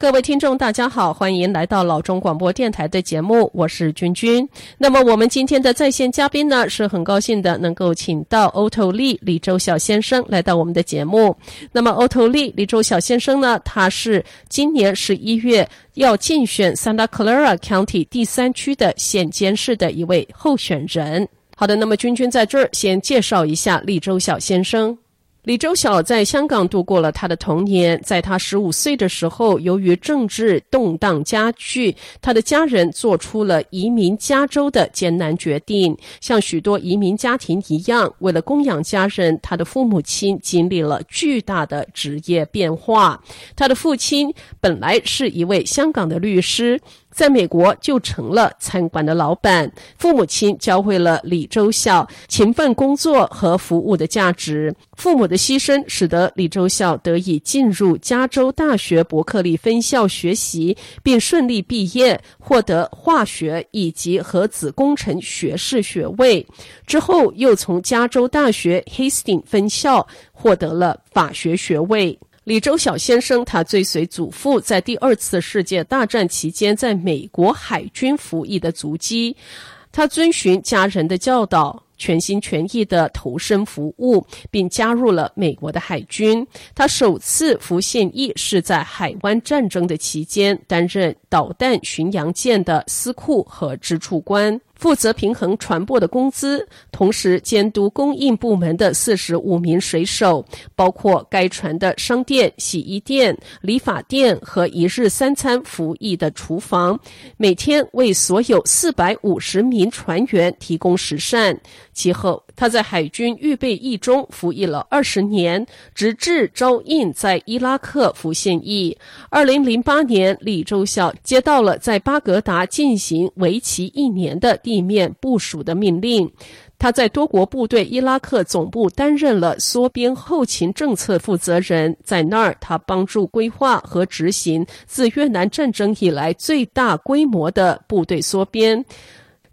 各位听众，大家好，欢迎来到老中广播电台的节目，我是君君。那么，我们今天的在线嘉宾呢，是很高兴的能够请到欧头利李周晓先生来到我们的节目。那么欧头利李周晓先生呢，他是今年十一月要竞选 Santa Clara County 第三区的县监事的一位候选人。好的，那么君君在这儿先介绍一下李周晓先生。李周晓在香港度过了他的童年。在他十五岁的时候，由于政治动荡加剧，他的家人做出了移民加州的艰难决定。像许多移民家庭一样，为了供养家人，他的父母亲经历了巨大的职业变化。他的父亲本来是一位香港的律师。在美国就成了餐馆的老板，父母亲教会了李周孝勤奋工作和服务的价值。父母的牺牲使得李周孝得以进入加州大学伯克利分校学习，并顺利毕业，获得化学以及核子工程学士学位。之后又从加州大学 Hastings 分校获得了法学学位。李周晓先生，他追随祖父在第二次世界大战期间在美国海军服役的足迹，他遵循家人的教导，全心全意地投身服务，并加入了美国的海军。他首次服现役是在海湾战争的期间，担任导弹巡洋舰的司库和支处官。负责平衡船舶的工资，同时监督供应部门的四十五名水手，包括该船的商店、洗衣店、理发店和一日三餐服役的厨房，每天为所有四百五十名船员提供食膳。其后，他在海军预备役中服役了二十年，直至招印在伊拉克服现役。二零零八年，李周晓接到了在巴格达进行为期一年的地面部署的命令。他在多国部队伊拉克总部担任了缩编后勤政策负责人，在那儿，他帮助规划和执行自越南战争以来最大规模的部队缩编。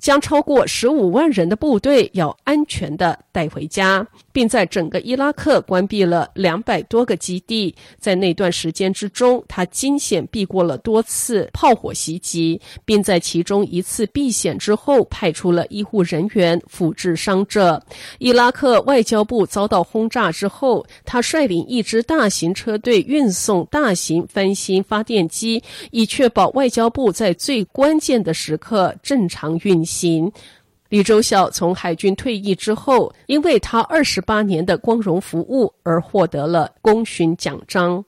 将超过十五万人的部队要安全的带回家，并在整个伊拉克关闭了两百多个基地。在那段时间之中，他惊险避过了多次炮火袭击，并在其中一次避险之后派出了医护人员辅治伤者。伊拉克外交部遭到轰炸之后，他率领一支大型车队运送大型翻新发电机，以确保外交部在最关键的时刻正常运行。李周孝从海军退役之后，因为他二十八年的光荣服务而获得了功勋奖章。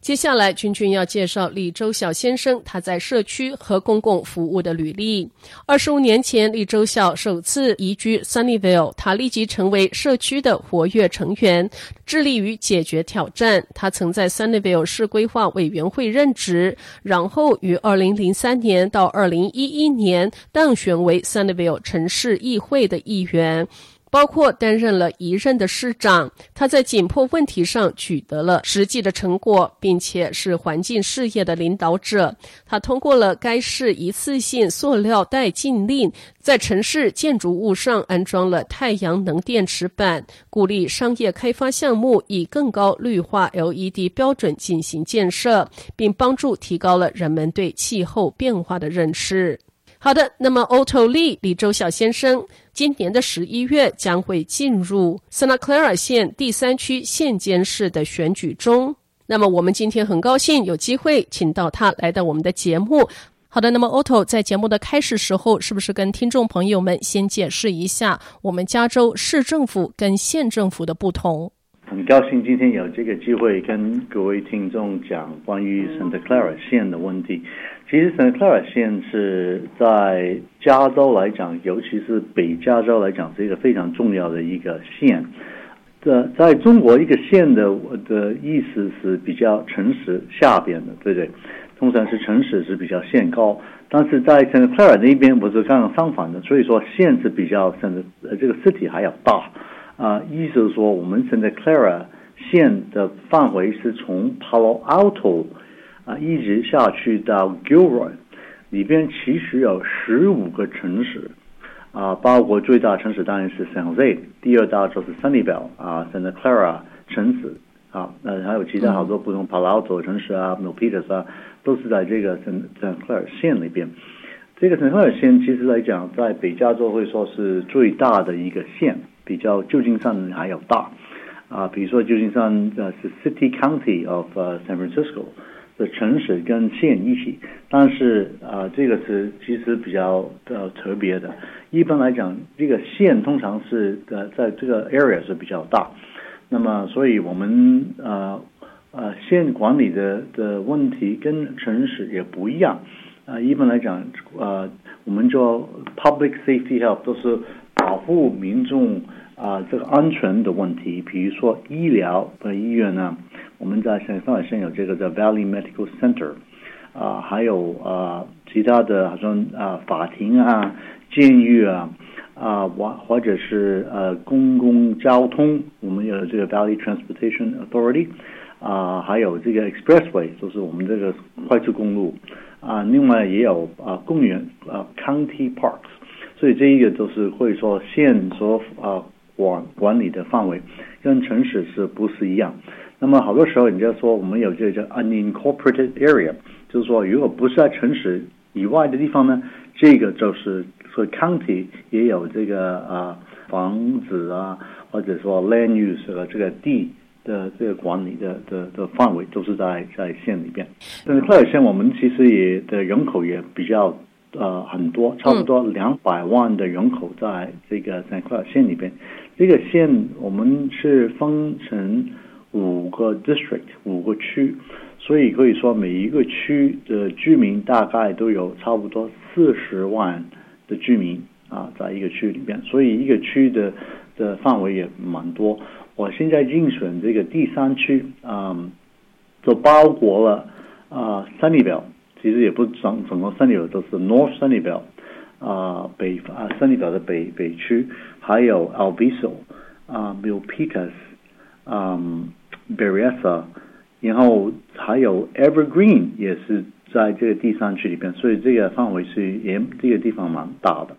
接下来，君君要介绍李周晓先生他在社区和公共服务的履历。二十五年前，李周晓首次移居 Sunnyvale，他立即成为社区的活跃成员，致力于解决挑战。他曾在 Sunnyvale 市规划委员会任职，然后于二零零三年到二零一一年当选为 Sunnyvale 城市议会的议员。包括担任了一任的市长，他在紧迫问题上取得了实际的成果，并且是环境事业的领导者。他通过了该市一次性塑料袋禁令，在城市建筑物上安装了太阳能电池板，鼓励商业开发项目以更高绿化 LED 标准进行建设，并帮助提高了人们对气候变化的认识。好的，那么 Otto Lee 李周小先生今年的十一月将会进入 Santa Clara 县第三区县监事的选举中。那么我们今天很高兴有机会请到他来到我们的节目。好的，那么 Otto 在节目的开始时候，是不是跟听众朋友们先解释一下我们加州市政府跟县政府的不同？很高兴今天有这个机会跟各位听众讲关于 Santa Clara 县的问题。其实，Santa Clara 县是在加州来讲，尤其是北加州来讲，是一个非常重要的一个县。在在中国，一个县的的意思是比较城市下边的，对不对？通常是城市是比较县高，但是在 Santa Clara 那边不是刚刚相反的，所以说县是比较甚至呃这个 city 还要大啊、呃。意思是说，我们 Santa Clara 县的范围是从 Palo Alto。啊，一直下去到 Gilroy，里边其实有十五个城市，啊，包括最大城市当然是 San Jose，第二大就是 Sunnyvale 啊，Santa Clara 城市啊，那还有其他好多不同 Palo Alto 城市啊，Milpitas 啊，都是在这个圣圣克莱尔县里边。这个圣克莱尔县其实来讲，在北加州会说是最大的一个县，比较旧金山还要大。啊，比如说旧金山呃是 City County of、San Francisco 的城市跟县一起，但是啊这个是其实比较呃特别的。一般来讲，这个县通常是呃在这个 area 是比较大，那么所以我们呃呃县管理的的问题跟城市也不一样。啊，一般来讲，呃，我们做 public safety health 都是保护民众啊这个安全的问题。比如说医疗的医院呢，我们在圣克莱尔县有这个叫 Valley Medical Center，啊，还有啊其他的，好像啊法庭啊、监狱啊，啊或或者是呃公共交通，我们有这个 Valley Transportation Authority，啊，还有这个 Expressway，就是我们这个快速公路。啊，另外也有啊公园啊 county parks，所以这一个都是会说县所啊管管理的范围跟城市是不是一样？那么好多时候人家说我们有这个叫 unincorporated area，就是说如果不是在城市以外的地方呢，这个就是所以 county 也有这个啊房子啊，或者说 land use 和这个地。的这个管理的的的范围都是在在县里边，但是克尔县我们其实也的人口也比较呃很多，差不多两百万的人口在这个在克尔县里边。这个县我们是分成五个 district 五个区，所以可以说每一个区的居民大概都有差不多四十万的居民啊，在一个区里边，所以一个区的的范围也蛮多。我现在竞选这个第三区，嗯，就包括了啊，Sunnyvale，其实也不整整个 Sunnyvale 都是 North Sunnyvale，啊，北啊，圣利堡的北北区，还有 Alviso、啊 Milpitas、啊 Berrieta，然后还有 Evergreen 也是在这个第三区里边，所以这个范围是也这个地方蛮大的。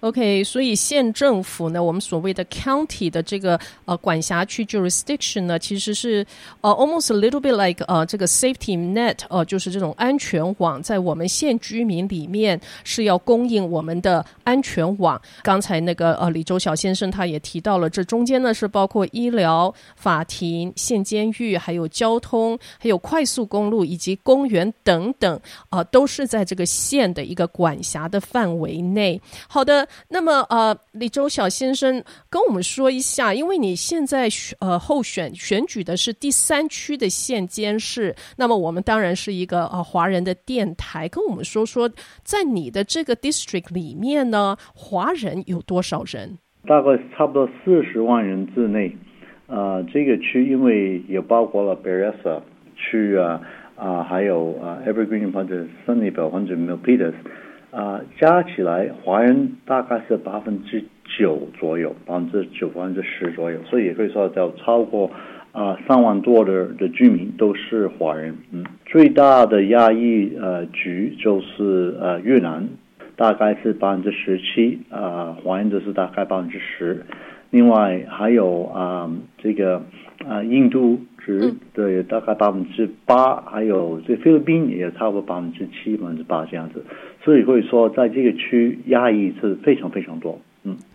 OK，所以县政府呢，我们所谓的 county 的这个呃管辖区 jurisdiction 呢，其实是呃 almost a little bit like 呃这个 safety net，呃就是这种安全网，在我们县居民里面是要供应我们的安全网。刚才那个呃李周小先生他也提到了，这中间呢是包括医疗、法庭、县监狱，还有交通，还有快速公路以及公园等等，啊、呃，都是在这个县的一个管辖的范围内。好的。那么呃，李周小先生跟我们说一下，因为你现在呃候选选举的是第三区的县监事，那么我们当然是一个呃华人的电台，跟我们说说，在你的这个 district 里面呢，华人有多少人？大概差不多四十万人之内。呃，这个区因为也包括了 b e r e s a 区啊啊，还有啊 Evergreen 或者 Sunnyvale 或者 Milpitas。啊、呃，加起来华人大概是百分之九左右，百分之九、百分之十左右，所以也可以说叫超过啊三、呃、万多的的居民都是华人。嗯，最大的亚裔呃局就是呃越南，大概是百分之十七，啊华人就是大概百分之十，另外还有啊、呃、这个啊、呃、印度。值对，大概百分之八，还有这菲律宾也差不多百分之七、百分之八这样子，所以会说在这个区压抑是非常非常多，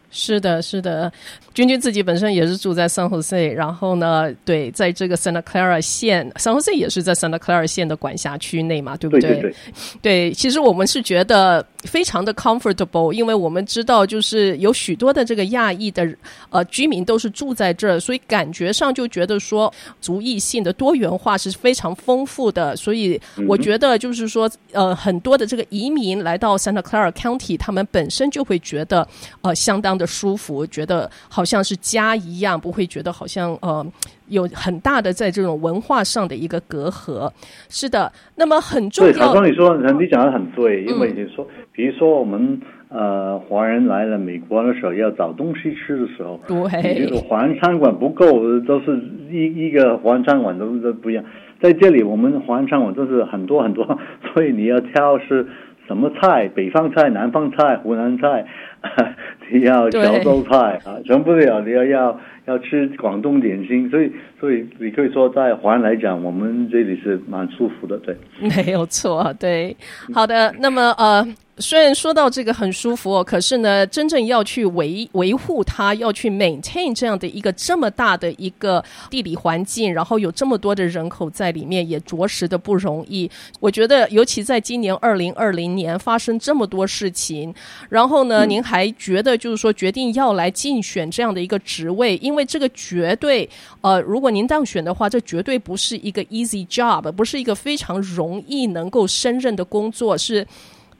是的，是的，君君自己本身也是住在 San Jose，然后呢，对，在这个 Santa Clara 县，San Jose 也是在 Santa Clara 县的管辖区内嘛，对不对？对对对。对，其实我们是觉得非常的 comfortable，因为我们知道就是有许多的这个亚裔的呃居民都是住在这儿，所以感觉上就觉得说族裔性的多元化是非常丰富的，所以我觉得就是说呃很多的这个移民来到 Santa Clara County，他们本身就会觉得呃相当。的舒服，觉得好像是家一样，不会觉得好像呃有很大的在这种文化上的一个隔阂。是的，那么很重要。对，常你说，你讲的很对，因为你说，嗯、比如说我们呃华人来了美国的时候，要找东西吃的时候，对，这个华人餐馆不够，都是一一个华人餐馆都都不一样。在这里，我们华人餐馆都是很多很多，所以你要挑是什么菜，北方菜、南方菜、湖南菜。你要潮州菜啊，全部都要，你要要要吃广东点心，所以所以你可以说在华人来讲，我们这里是蛮舒服的，对，没有错，对，好的，那么呃。虽然说到这个很舒服哦，可是呢，真正要去维维护它，要去 maintain 这样的一个这么大的一个地理环境，然后有这么多的人口在里面，也着实的不容易。我觉得，尤其在今年二零二零年发生这么多事情，然后呢，您还觉得就是说决定要来竞选这样的一个职位，因为这个绝对呃，如果您当选的话，这绝对不是一个 easy job，不是一个非常容易能够胜任的工作，是。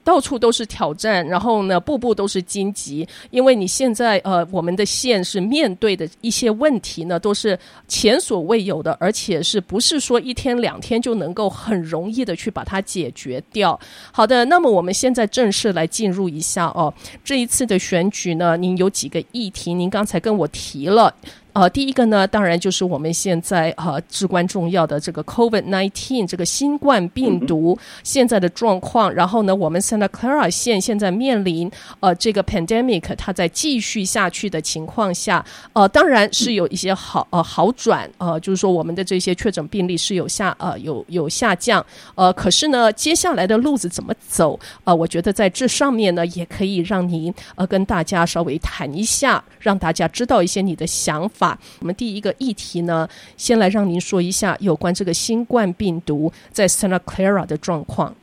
到处都是挑战，然后呢，步步都是荆棘。因为你现在呃，我们的县是面对的一些问题呢，都是前所未有的，而且是不是说一天两天就能够很容易的去把它解决掉？好的，那么我们现在正式来进入一下哦，这一次的选举呢，您有几个议题？您刚才跟我提了。呃，第一个呢，当然就是我们现在呃至关重要的这个 COVID-19 这个新冠病毒现在的状况。然后呢，我们 Santa Clara 县现在面临呃这个 pandemic 它在继续下去的情况下，呃，当然是有一些好呃好转，呃，就是说我们的这些确诊病例是有下呃有有下降，呃，可是呢，接下来的路子怎么走？呃，我觉得在这上面呢，也可以让您呃跟大家稍微谈一下，让大家知道一些你的想法。我们第一个议题呢，先来让您说一下有关这个新冠病毒在 Santa Clara 的状况。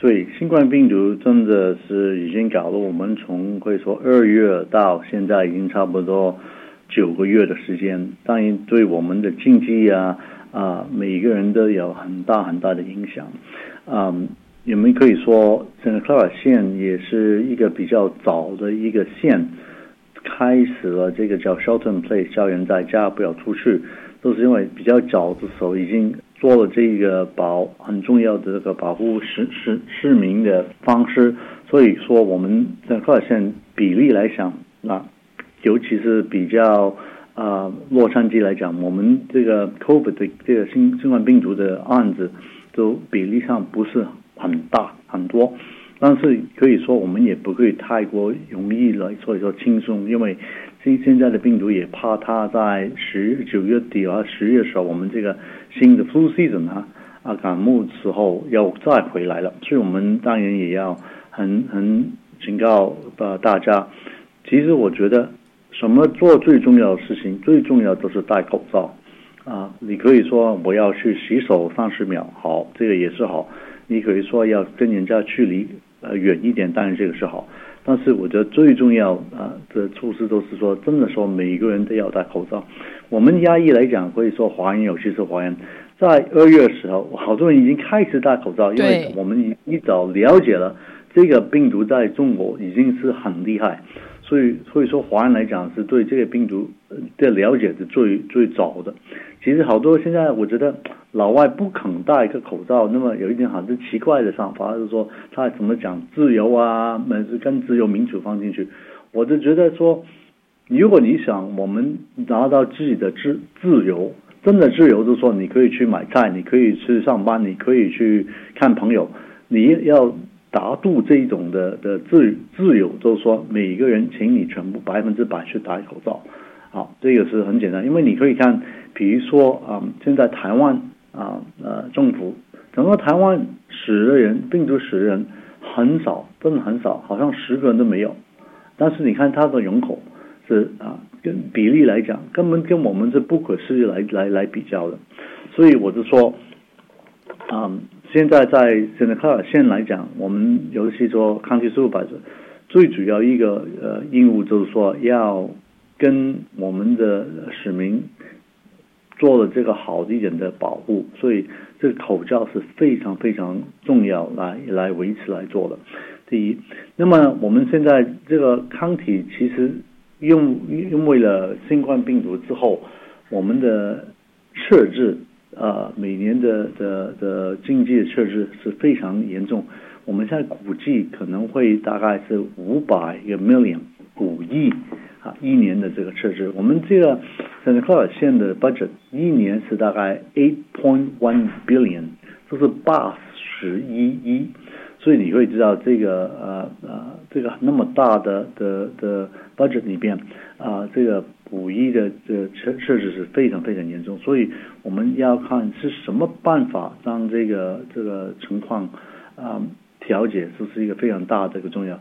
对，新冠病毒真的是已经搞了我们从可以说二月到现在已经差不多九个月的时间，当然对我们的经济啊啊每一个人都有很大很大的影响。嗯，我们可以说 Santa Clara 县也是一个比较早的一个县。开始了这个叫 shelter in place，叫人在家不要出去，都是因为比较早的时候已经做了这个保很重要的这个保护市市市民的方式，所以说我们在发现比例来讲，啊，尤其是比较啊、洛杉矶来讲，我们这个 COVID 的这个新新冠病毒的案子都比例上不是很大很多。但是可以说，我们也不会太过容易来说一说轻松，因为现现在的病毒也怕它在十九月底啊十月时候，我们这个新的 flu season 啊啊感冒时候要再回来了，所以我们当然也要很很警告呃大家。其实我觉得，什么做最重要的事情，最重要都是戴口罩啊。你可以说我要去洗手三十秒，好，这个也是好。你可以说要跟人家距离。呃，远一点当然这个是好，但是我觉得最重要啊的措施都是说，真的说每一个人都要戴口罩。我们压抑来讲，可以说华人，尤其是华人，在二月的时候，好多人已经开始戴口罩，因为我们一早了解了这个病毒在中国已经是很厉害，所以所以说华人来讲是对这个病毒的了解是最最早的。其实好多现在我觉得。老外不肯戴一个口罩，那么有一点好像奇怪的想法，就是说他怎么讲自由啊，跟自由民主放进去，我就觉得说，如果你想我们拿到自己的自自由，真的自由，就是说你可以去买菜，你可以去上班，你可以去看朋友，你要达度这一种的的自自由，就是说每个人请你全部百分之百去戴口罩，好，这个是很简单，因为你可以看，比如说啊、嗯，现在台湾。啊，呃，政府整个台湾死的人，病毒死的人很少，真的很少，好像十个人都没有。但是你看他的人口是啊，跟比例来讲，根本跟我们是不可思议来来来比较的。所以我就说，啊，现在在 Santa Clara 县来讲，我们尤其说 County Supervisor，最主要一个呃任务就是说要跟我们的市民。做了这个好一点的保护，所以这个口罩是非常非常重要来来维持来做的。第一，那么我们现在这个抗体其实用用为了新冠病毒之后，我们的设置呃，每年的的的经济的赤字是非常严重。我们现在估计可能会大概是五百个 million 五亿。啊，一年的这个赤字，我们这个 Santa Clara 县的 budget 一年是大概 eight point one billion，就是八十一亿，所以你会知道这个呃呃这个那么大的的的 budget 里边啊、这个补益的这设设置是非常非常严重，所以我们要看是什么办法让这个这个情况啊调节，这是一个非常大的一个重要。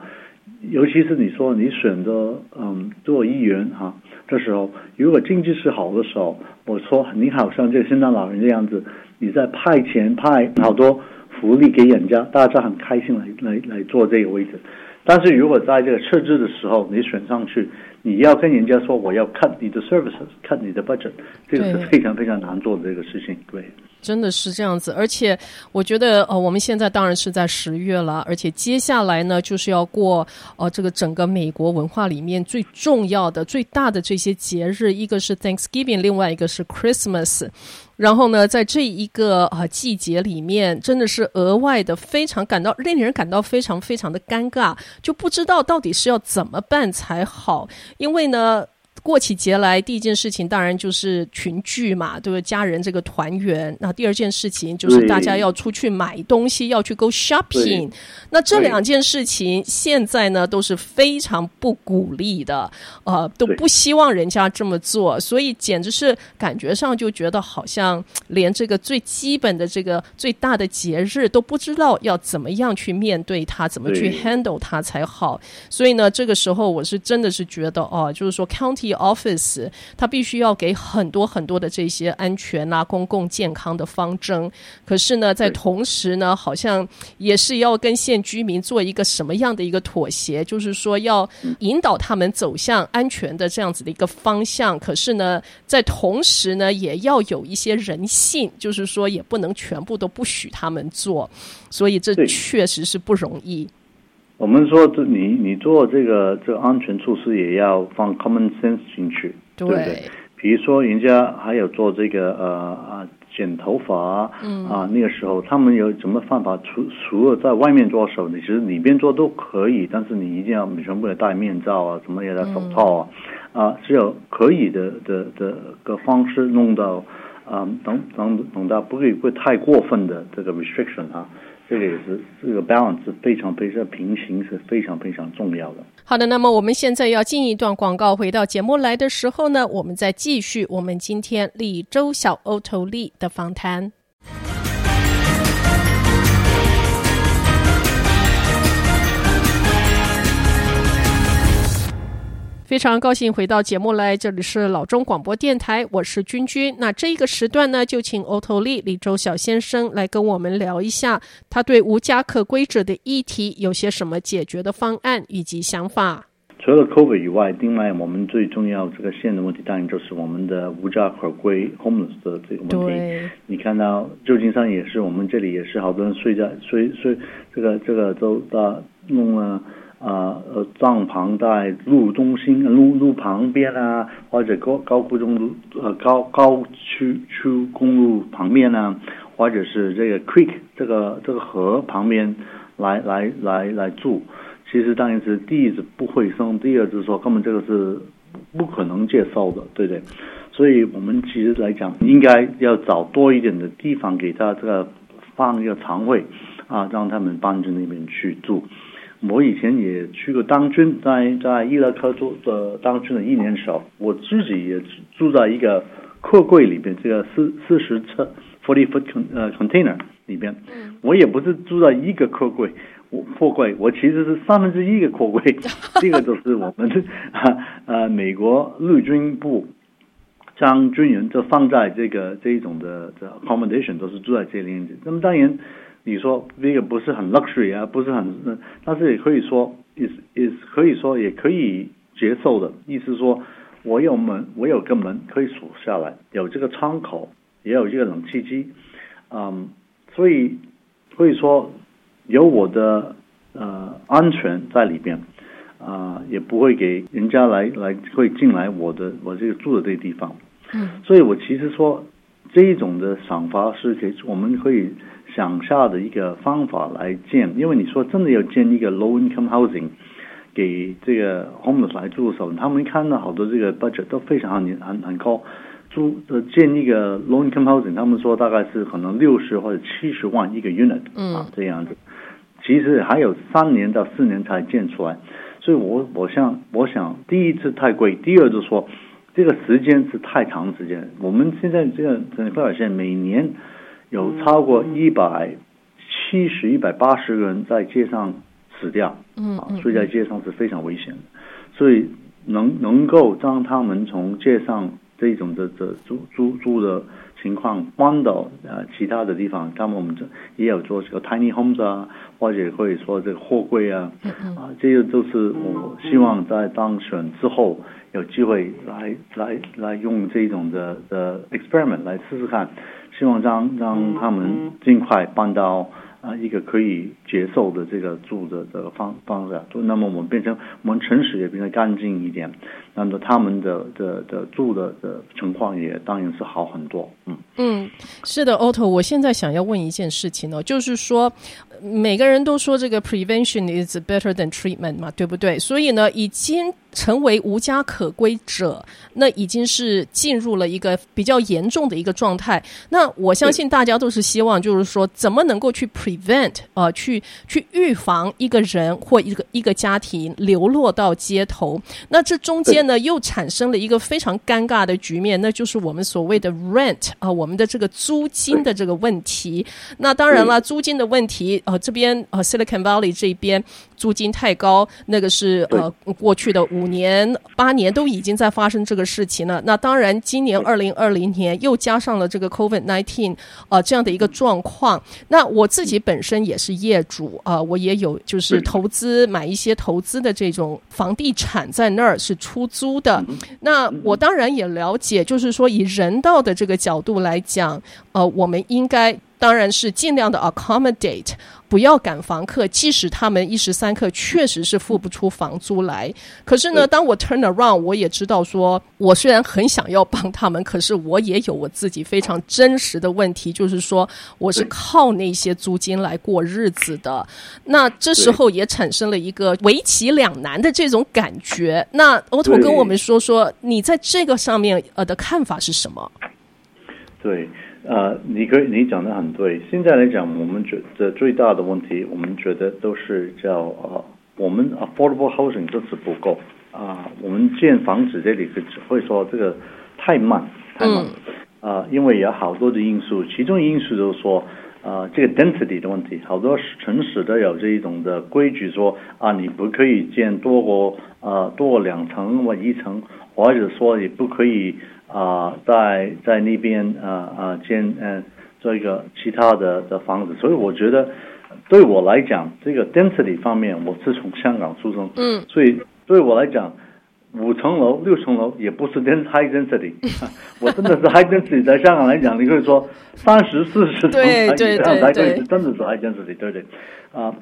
尤其是你说你选择嗯做议员哈，这时候如果经济是好的时候，我说你好像这个圣诞老人这样子，你在派钱派好多福利给人家，大家很开心来来来做这个位置。但是如果在这个设置的时候你选上去，你要跟人家说我要 cut 你的 services，cut 你的 budget，这个是非常非常难做的这个事情，对。真的是这样子，而且我觉得，呃，我们现在当然是在十月了，而且接下来呢，就是要过，呃，这个整个美国文化里面最重要的、最大的这些节日，一个是 Thanksgiving，另外一个是 Christmas。然后呢，在这一个呃季节里面，真的是额外的非常感到令人感到非常非常的尴尬，就不知道到底是要怎么办才好，因为呢。过起节来，第一件事情当然就是群聚嘛，对不对？家人这个团圆。那第二件事情就是大家要出去买东西，要去 go shopping。那这两件事情现在呢都是非常不鼓励的，呃，都不希望人家这么做，所以简直是感觉上就觉得好像连这个最基本的这个最大的节日都不知道要怎么样去面对它，怎么去 handle 它才好。所以呢，这个时候我是真的是觉得哦，就是说 county。Office，他必须要给很多很多的这些安全啊、公共健康的方针。可是呢，在同时呢，好像也是要跟县居民做一个什么样的一个妥协，就是说要引导他们走向安全的这样子的一个方向。可是呢，在同时呢，也要有一些人性，就是说也不能全部都不许他们做。所以这确实是不容易。我们说，这你你做这个这个安全措施也要放 common sense 进去，对，对不对？比如说，人家还有做这个呃啊剪头发，嗯啊那个时候他们有什么方法？除除了在外面做手，你其实里边做都可以，但是你一定要全部要戴面罩啊，什么也戴手套啊，嗯、啊只有可以的的的个方式弄到啊，等等等到不会不会太过分的这个 restriction 啊。这个也是这个 balance 非常非常平行，是非常非常重要的。好的，那么我们现在要进一段广告，回到节目来的时候呢，我们再继续我们今天李周小欧头利的访谈。非常高兴回到节目来，这里是老中广播电台，我是君君。那这一个时段呢，就请 Otto Lee 李周小先生来跟我们聊一下，他对无家可归者的议题有些什么解决的方案以及想法。除了 COVID 以外，另外我们最重要这个线的问题，当然就是我们的无家可归 homeless 的这个问题。你看到旧金山也是，我们这里也是，好多人睡在睡睡，这个这个都到弄了。啊呃，帐篷在路中心、路路旁边啊，或者高高速公路呃高高区区公路旁边啊，或者是这个 creek 这个这个河旁边来来来来住，其实当然是第一是不会生，第二是说根本这个是不可能接受的，对不对？所以我们其实来讲，应该要找多一点的地方给他这个放一个床位啊，让他们搬去那边去住。我以前也去过当军，在在伊拉克做的当军的一年时候，我自己也住在一个货柜里边，这个四四十车 forty foot 呃 container 里边。我也不是住在一个货柜，我货柜我其实是三分之一个货柜。这个都是我们啊呃美国陆军部将军人就放在这个这一种的的 accommodation 都是住在这里。那么当然。你说那个不是很 luxury 啊，不是很，但是也可以说 is is 可以说也可以接受的。意思说，我有门，我有个门可以锁下来，有这个窗口，也有这个冷气机，嗯，所以可以说有我的呃安全在里边，啊、呃，也不会给人家来来会进来我的我这个住的这个地方。嗯，所以我其实说这一种的想法是给，我们可以。想下的一个方法来建，因为你说真的要建一个 low income housing 给这个 homeless 来住的时候，他们看到好多这个 budget 都非常很很很高，住呃建一个 low income housing，他们说大概是可能六十或者七十万一个 unit 啊这样子。其实还有三年到四年才建出来，所以我我想我想第一次太贵，第二就是说这个时间是太长时间。我们现在这个圣克莱尔县每年有超过一百七十、一百八十个人在街上死掉，嗯，啊，所以在街上是非常危险的，所以能能够将他们从街上这种的的租租租的。情况搬到呃其他的地方，他们我们这也有做这个 tiny homes 啊，或者可以说这个货柜啊，啊，这些都是我希望在当选之后有机会来来来用这种的的 experiment 来试试看，希望让让他们尽快搬到。啊，一个可以接受的这个住的这个方方式，那么我们变成我们城市也变得干净一点，那么他们的的的住的的情况也当然是好很多。嗯嗯，是的，Otto，我现在想要问一件事情呢，就是说。每个人都说这个 prevention is better than treatment 嘛，对不对？所以呢，已经成为无家可归者，那已经是进入了一个比较严重的一个状态。那我相信大家都是希望，就是说，怎么能够去 prevent 呃，去去预防一个人或一个一个家庭流落到街头。那这中间呢，又产生了一个非常尴尬的局面，那就是我们所谓的 rent 啊、呃，我们的这个租金的这个问题。那当然了，租金的问题。呃，这边呃，Silicon Valley 这边租金太高，那个是呃，过去的五年八年都已经在发生这个事情了。那当然，今年二零二零年又加上了这个 COVID nineteen 呃这样的一个状况。那我自己本身也是业主啊，呃，我也有就是投资买一些投资的这种房地产在那儿是出租的。那我当然也了解，就是说以人道的这个角度来讲，呃，我们应该。当然是尽量的 accommodate，不要赶房客，即使他们一时三刻确实是付不出房租来。可是呢，当我 turn around，我也知道说，我虽然很想要帮他们，可是我也有我自己非常真实的问题，就是说我是靠那些租金来过日子的。那这时候也产生了一个为其两难的这种感觉。那 Otto 跟我们说说，你在这个上面呃的看法是什么？对。呃，你可以，你讲的很对。现在来讲，我们觉得最大的问题，我们觉得都是叫呃，我们 affordable housing 这次不够啊、呃。我们建房子这里只会说这个太慢，太慢。啊、嗯呃，因为有好多的因素，其中因素就是说，呃，这个 density 的问题，好多城市都有这一种的规矩说，说啊，你不可以建多过呃多过两层或一层，或者说你不可以。啊、呃，在在那边啊啊建嗯做一个其他的的房子，所以我觉得对我来讲，这个 density 方面，我是从香港出生，嗯，所以对我来讲，五层楼六层楼也不是 density high density，我真的是 high density，在香港来讲，你可以说三十四十层才才可以，真的是 high density，对对，啊，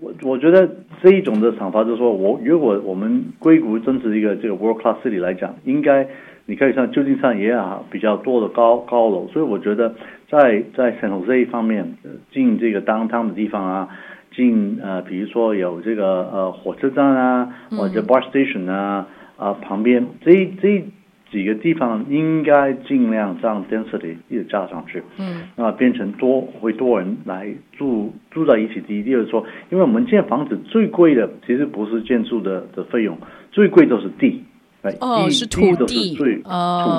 我我觉得这一种的想法就是说，我如果我们硅谷真是一个这个 world class city 来讲，应该。你可以像旧金山也有比较多的高高楼，所以我觉得在在 San Jose 方面，进这个 downtown 的地方啊，进呃比如说有这个呃火车站啊，或者 bus station 啊啊旁边这这几个地方应该尽量让 density 一直加上去，嗯，啊变成多会多人来住住在一起。第一，第二说，因为我们建房子最贵的其实不是建筑的的费用，最贵都是地。哦，地是土地，最土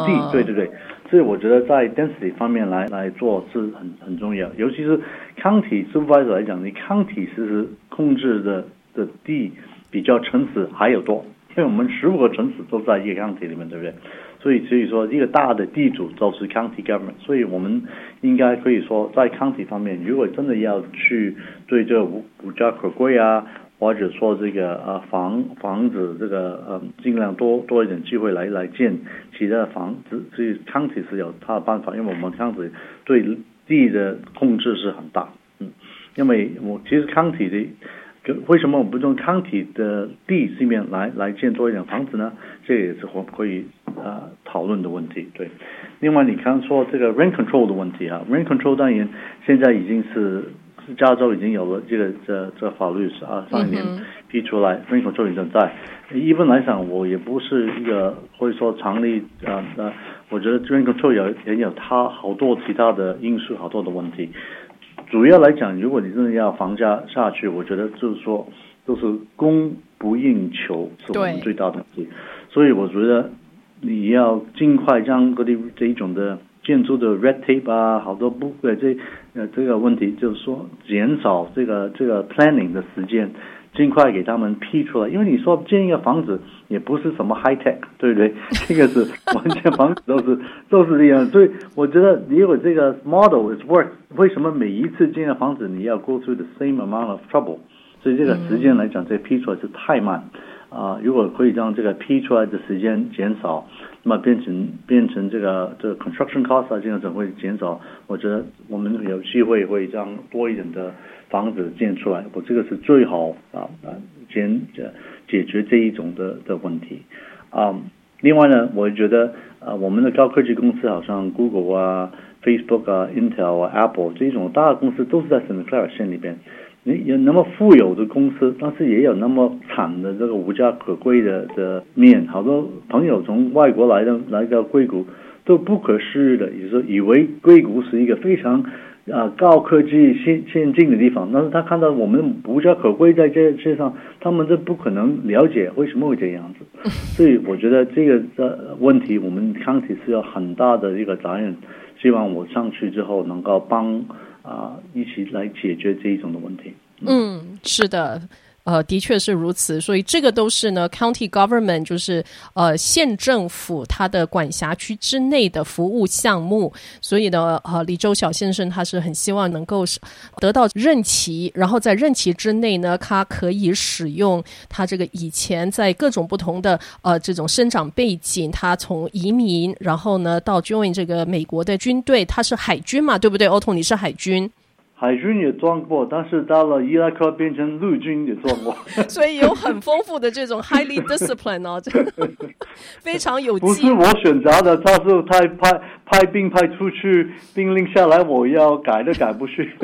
地，对对对，所以我觉得在 density 方面来来做是很很重要，尤其是 county supervisor 来讲，你 county 其实控制的的地比较城市还有多，因为我们十五个城市都在一个 county 里面，对不对？所以所以说一个大的地主都是 county government，所以我们应该可以说在 county 方面，如果真的要去对这个无无家可归啊。或者说这个呃房房子这个呃尽量多多一点机会来来建其他的房子，所以康体是有它的办法，因为我们康体对地的控制是很大，嗯，因为我其实康体的，为什么我们不用康体的地上面来来建多一点房子呢？这也是可可以啊、呃、讨论的问题。对，另外你刚说这个 rent control 的问题啊，rent control 当然现在已经是。加州已经有了这个这这法律是啊，上一年批出来，rent control 已经在。一般来讲，我也不是一个会说常理啊，那、呃、我觉得 rent control 也也有它好多其他的因素，好多的问题。主要来讲，如果你真的要房价下去，我觉得就是说都是供不应求是我们最大的问题。所以我觉得你要尽快将各地这一种的建筑的 red tape 啊，好多不对这呃这个问题，就是说减少这个这个 planning 的时间。尽快给他们批出来，因为你说建一个房子也不是什么 high tech，对不对？这个是完全房子都是 都是这样，所以我觉得如果这个 model is work，为什么每一次建一个房子你要 go through the same amount of trouble？所以这个时间来讲，这批出来是太慢啊、如果可以让这个批出来的时间减少，那么变成变成这个这个 construction cost 啊，这样子会减少，我觉得我们有机会会让多一点的。房子建出来，我这个是最好啊啊，解解决这一种的的问题啊。另外呢，我觉得啊，我们的高科技公司，好像 Google 啊、Facebook 啊、Intel 啊、Apple 这一种大的公司，都是在 San Clara 县里边。你有那么富有的公司，但是也有那么惨的这个无家可归的的面。好多朋友从外国来的来到硅谷，都不可思议的，也就是以为硅谷是一个非常。啊，高科技先先进的地方，但是他看到我们无家可归在这世上，他们都不可能了解为什么会这样子。所以我觉得这个的问题，我们 county 是有很大的一个责任。希望我上去之后能够帮啊一起来解决这一种的问题。嗯，是的。呃，的确是如此，所以这个都是呢，county government 就是呃县政府它的管辖区之内的服务项目。所以呢，呃，李周小先生他是很希望能够得到任期，然后在任期之内呢，他可以使用他这个以前在各种不同的呃这种生长背景，他从移民，然后呢到 join 这个美国的军队，他是海军嘛，对不对？Otto，你是海军。海军也装过，但是到了伊拉克变成陆军也装过，所以有很丰富的这种 highly discipline 哦，这 个非常有。不是我选择的，他是他派派兵派出去，命令下来我要改都改不去。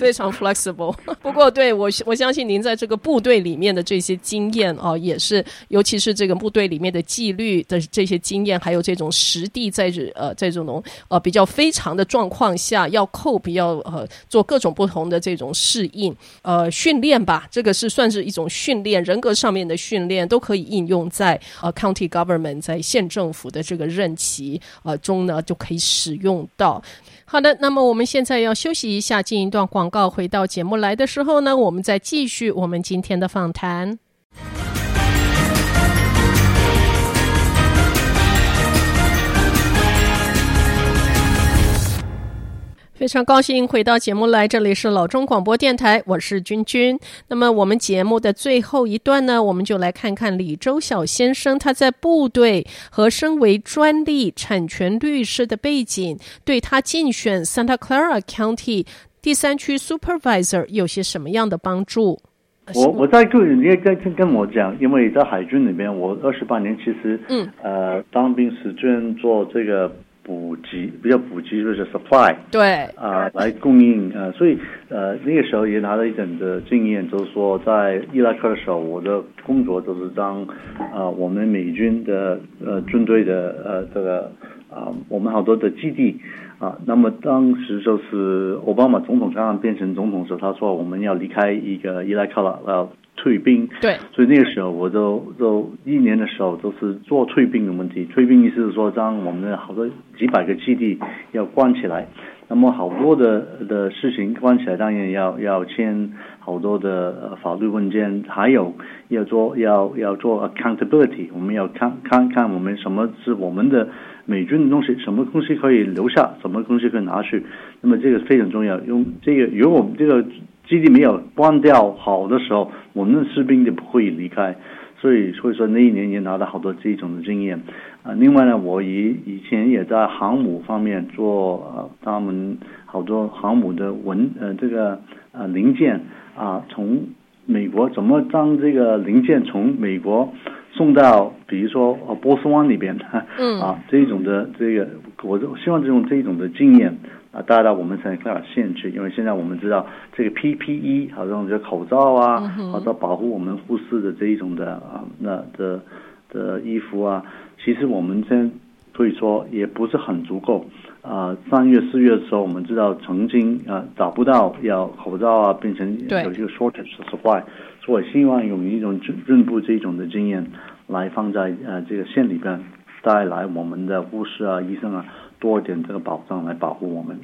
非常 flexible，不过对我我相信您在这个部队里面的这些经验哦，也是尤其是这个部队里面的纪律的这些经验，还有这种实地在这呃在这种呃比较非常的状况下要 cope 要呃做各种不同的这种适应呃训练吧，这个是算是一种训练，人格上面的训练都可以应用在呃 county government 在县政府的这个任期呃中呢就可以使用到。好的，那么我们现在要休息一下，进一段广告。回到节目来的时候呢，我们再继续我们今天的访谈。非常高兴回到节目来，这里是老中广播电台，我是君君。那么我们节目的最后一段呢，我们就来看看李周晓先生他在部队和身为专利产权律师的背景，对他竞选 Santa Clara County 第三区 Supervisor 有些什么样的帮助？我我在个人应该跟跟我讲，因为在海军里面，我二十八年其实嗯呃当兵时间做这个。补给比较普及就是 supply 对啊、呃、来供应呃所以呃那个时候也拿了一点的经验，就是说在伊拉克的时候，我的工作就是当呃我们美军的呃军队的呃这个啊、呃、我们好多的基地啊、呃，那么当时就是奥巴马总统刚刚变成总统时候，他说我们要离开一个伊拉克了，要。退兵，对，所以那个时候我都都一年的时候都是做退兵的问题。退兵意思是说，将我们的好多几百个基地要关起来，那么好多的的事情关起来，当然要要签好多的法律文件，还有要做要要做 accountability，我们要看看看我们什么是我们的美军的东西，什么东西可以留下，什么东西可以拿去。那么这个非常重要，用这个如果我们这个。基地没有关掉好的时候，我们的士兵就不会离开，所以所以说那一年也拿到好多这种的经验啊。另外呢，我以以前也在航母方面做呃，他们好多航母的文呃这个呃零件啊，从美国怎么将这个零件从美国送到，比如说呃波斯湾里边，嗯啊这种的这个，我都希望这种这种的经验。啊，带到我们 Santa Clara 县去，因为现在我们知道这个 PPE，好像这口罩啊，好多保护我们护士的这一种的啊，那的的衣服啊，其实我们现可以说也不是很足够。啊，三月四月的时候，我们知道曾经啊找不到要口罩啊，变成有一个 shortage supply，所以我希望用一种进步这种的经验来放在呃这个县里边，带来我们的护士啊、医生啊多一点这个保障来保护我们。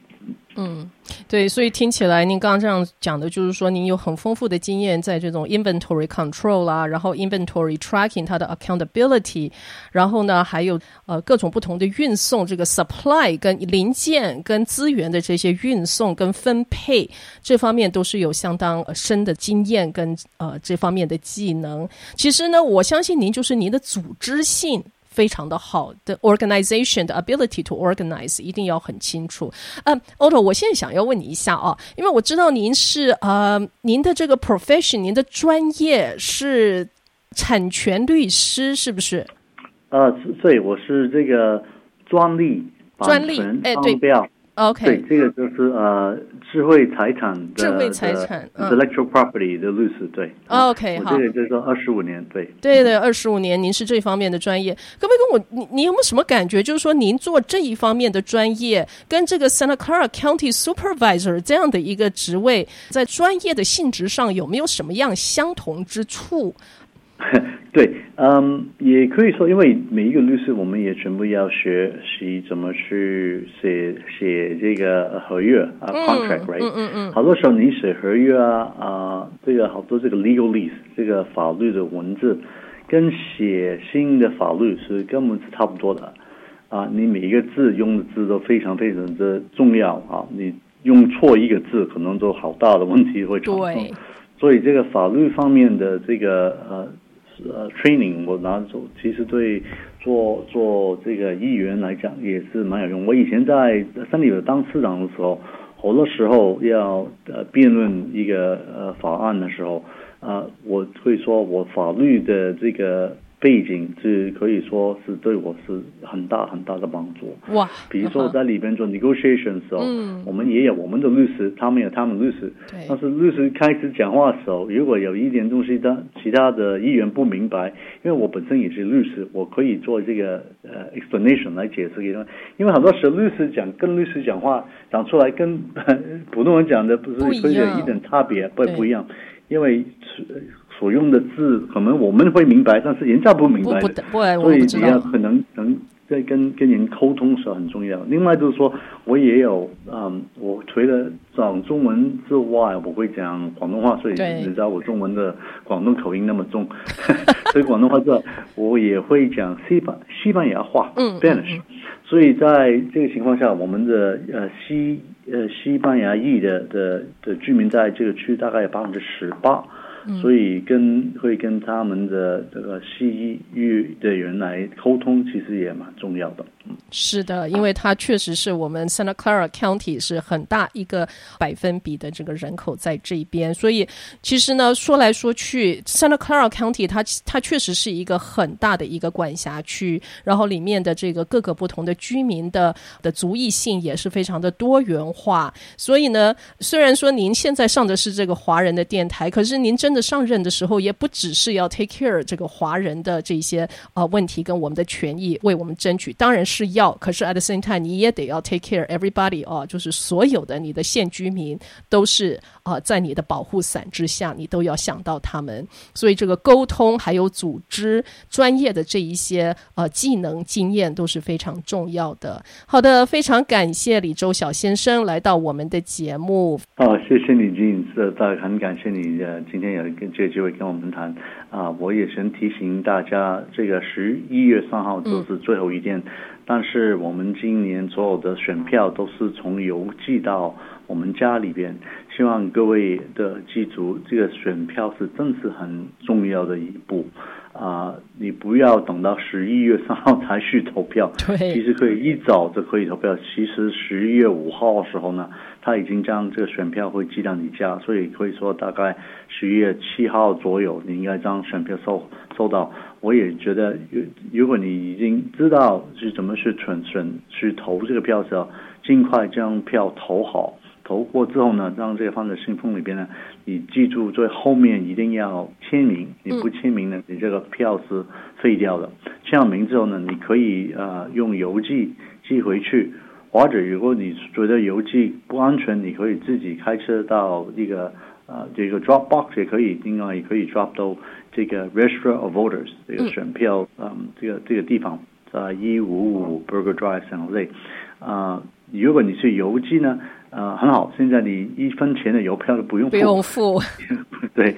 嗯，对，所以听起来您刚刚这样讲的，就是说您有很丰富的经验在这种 inventory control 啦，然后 inventory tracking 它的 accountability，然后呢还有呃各种不同的运送这个 supply 跟零件跟资源的这些运送跟分配这方面都是有相当深的经验跟呃这方面的技能。其实呢，我相信您就是您的组织性。非常的好的 organization 的 ability to organize 一定要很清楚。嗯，Otto，我现在想要问你一下啊，因为我知道您是呃，您的这个 profession，您的专业是产权律师，是不是？呃，对，我是这个专利专利哎，对。OK，对，这个就是呃，智慧财产的智慧财产、嗯、intellectual property 的律师，对。OK，好，这个就是说二十五年，对。对对，二十五年，您是这方面的专业，可不可以跟我，你你有没有什么感觉？就是说，您做这一方面的专业，跟这个 Santa Clara County Supervisor 这样的一个职位，在专业的性质上有没有什么样相同之处？对，嗯，也可以说，因为每一个律师，我们也全部要学习怎么去写写这个合约啊，contract，right？嗯嗯嗯。好多时候你写合约啊，啊，这个好多这个 legalese 这个法律的文字，跟写新的法律是根本是差不多的啊。你每一个字用的字都非常非常的重要啊，你用错一个字，可能都好大的问题会产生。对。所以这个法律方面的这个呃。呃，training 我拿走，其实对做做这个议员来讲也是蛮有用。我以前在三里当市长的时候，好多时候要呃辩论一个呃法案的时候，啊、呃，我会说我法律的这个。背景是可以说是对我是很大很大的帮助。哇！比如说我在里边做 negotiation 的时候，嗯，我们也有我们的律师，他们有他们律师。对。但是律师开始讲话的时候，如果有一点东西他其他的议员不明白，因为我本身也是律师，我可以做这个呃 explanation 来解释给他们。因为很多时候律师讲跟律师讲话讲出来跟 普通人讲的不是会有一点差别，不不一样，因为所用的字可能我们会明白，但是人家不明白的，所以你要可能能在跟跟人沟通是很重要。另外就是说，我也有嗯，我除了讲中文之外，我会讲广东话，所以你知道我中文的广东口音那么重，所以广东话之外，我也会讲西班西班牙话，嗯，Spanish。所以在这个情况下，我们的呃西呃西班牙裔的的的居民在这个区大概有百分之十八。所以跟会跟他们的这个西域的人来沟通，其实也蛮重要的。是的，因为它确实是我们 Santa Clara County 是很大一个百分比的这个人口在这边，所以其实呢，说来说去，Santa Clara County 它它确实是一个很大的一个管辖区，然后里面的这个各个不同的居民的的族裔性也是非常的多元化。所以呢，虽然说您现在上的是这个华人的电台，可是您真的上任的时候，也不只是要 take care 这个华人的这些呃问题跟我们的权益为我们争取，当然是。是要，可是 at the same time，你也得要 take care everybody 哦，就是所有的你的县居民都是啊、在你的保护伞之下，你都要想到他们。所以这个沟通还有组织专业的这一些呃技能经验都是非常重要的。好的，非常感谢李周小先生来到我们的节目。哦，谢谢你，金是，很感谢你呃，今天有跟这个机会跟我们谈啊、我也想提醒大家，这个十一月三号就是最后一天。但是我们今年所有的选票都是从邮寄到我们家里边，希望各位的记住，这个选票是真是很重要的一步。啊、呃！你不要等到十一月三号才去投票，对，其实可以一早就可以投票。其实十一月五号的时候呢，他已经将这个选票会寄到你家，所以可以说大概十一月七号左右，你应该将选票收收到。我也觉得，如果你已经知道是怎么去选选去投这个票的时候，尽快将票投好。投过之后呢，让这个放在信封里边呢，你记住最后面一定要签名，你不签名呢，你这个票是废掉的。签了名之后呢，你可以呃用邮寄寄回去，或者如果你觉得邮寄不安全，你可以自己开车到一个呃这个 drop box 也可以，另外也可以 drop 到这个 register of voters 这个选票嗯这个这个地方在一五五 Burger Drive San Jose 啊。如果你是邮寄呢，呃，很好，现在你一分钱的邮票都不用付，不用付，对，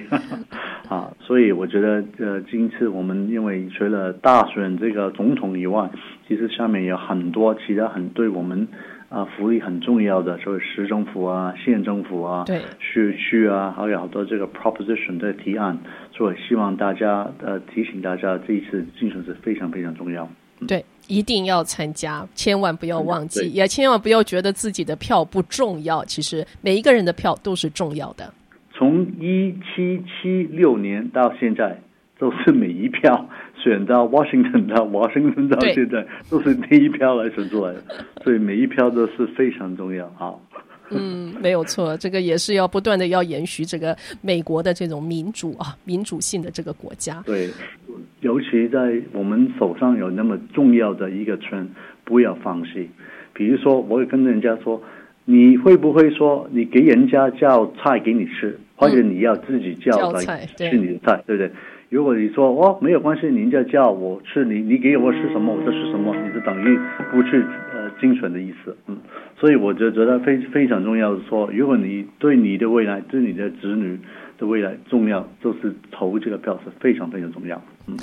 啊，所以我觉得，呃，今次我们因为除了大选这个总统以外，其实下面有很多其他很对我们啊福利很重要的，所以市政府啊、县政府啊、对，市区啊，还有好多这个 proposition 的提案，所以希望大家呃提醒大家，这一次竞选是非常非常重要。对，一定要参加，千万不要忘记，也千万不要觉得自己的票不重要。其实每一个人的票都是重要的。从一七七六年到现在，都是每一票选到 Washington 到 Washington 到现在，都是第一票来选出来的，所以每一票都是非常重要。啊。嗯，没有错，这个也是要不断的要延续这个美国的这种民主啊，民主性的这个国家。对，尤其在我们手上有那么重要的一个村，不要放弃。比如说，我会跟人家说，你会不会说，你给人家叫菜给你吃，或者你要自己叫来吃你的菜，对不对？如果你说哦，没有关系，人家叫我吃，你你给我吃什么，我就吃什么，你就等于不去呃精选的意思，嗯，所以我就觉得非非常重要的说，如果你对你的未来，对你的子女的未来重要，就是投这个票是非常非常重要。嗯，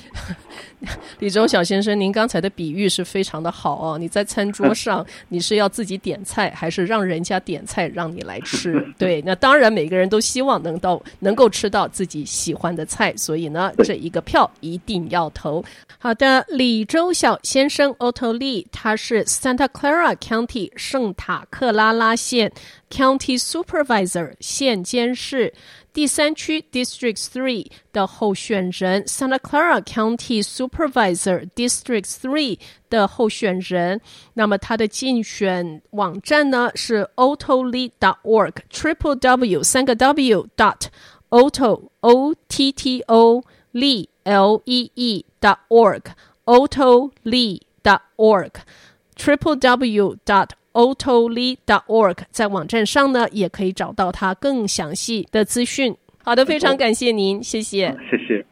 李周小先生，您刚才的比喻是非常的好哦。你在餐桌 上，你是要自己点菜，还是让人家点菜让你来吃？对，那当然每个人都希望能到能够吃到自己喜欢的菜，所以呢，这一个票一定要投。好的，李周小先生 Otto Lee，他是 Santa Clara County 圣塔克拉拉县 County Supervisor 县监事。第三区 District Three 的候选人，Santa Clara County Supervisor District Three 的候选人。那么他的竞选网站呢是 ottolee.org，triple w 三个 w dot otto o t t o lee l e e dot org，ottolee dot org，triple w dot ottolee.org 在网站上呢，也可以找到他更详细的资讯。好的，非常感谢您，谢谢，谢谢。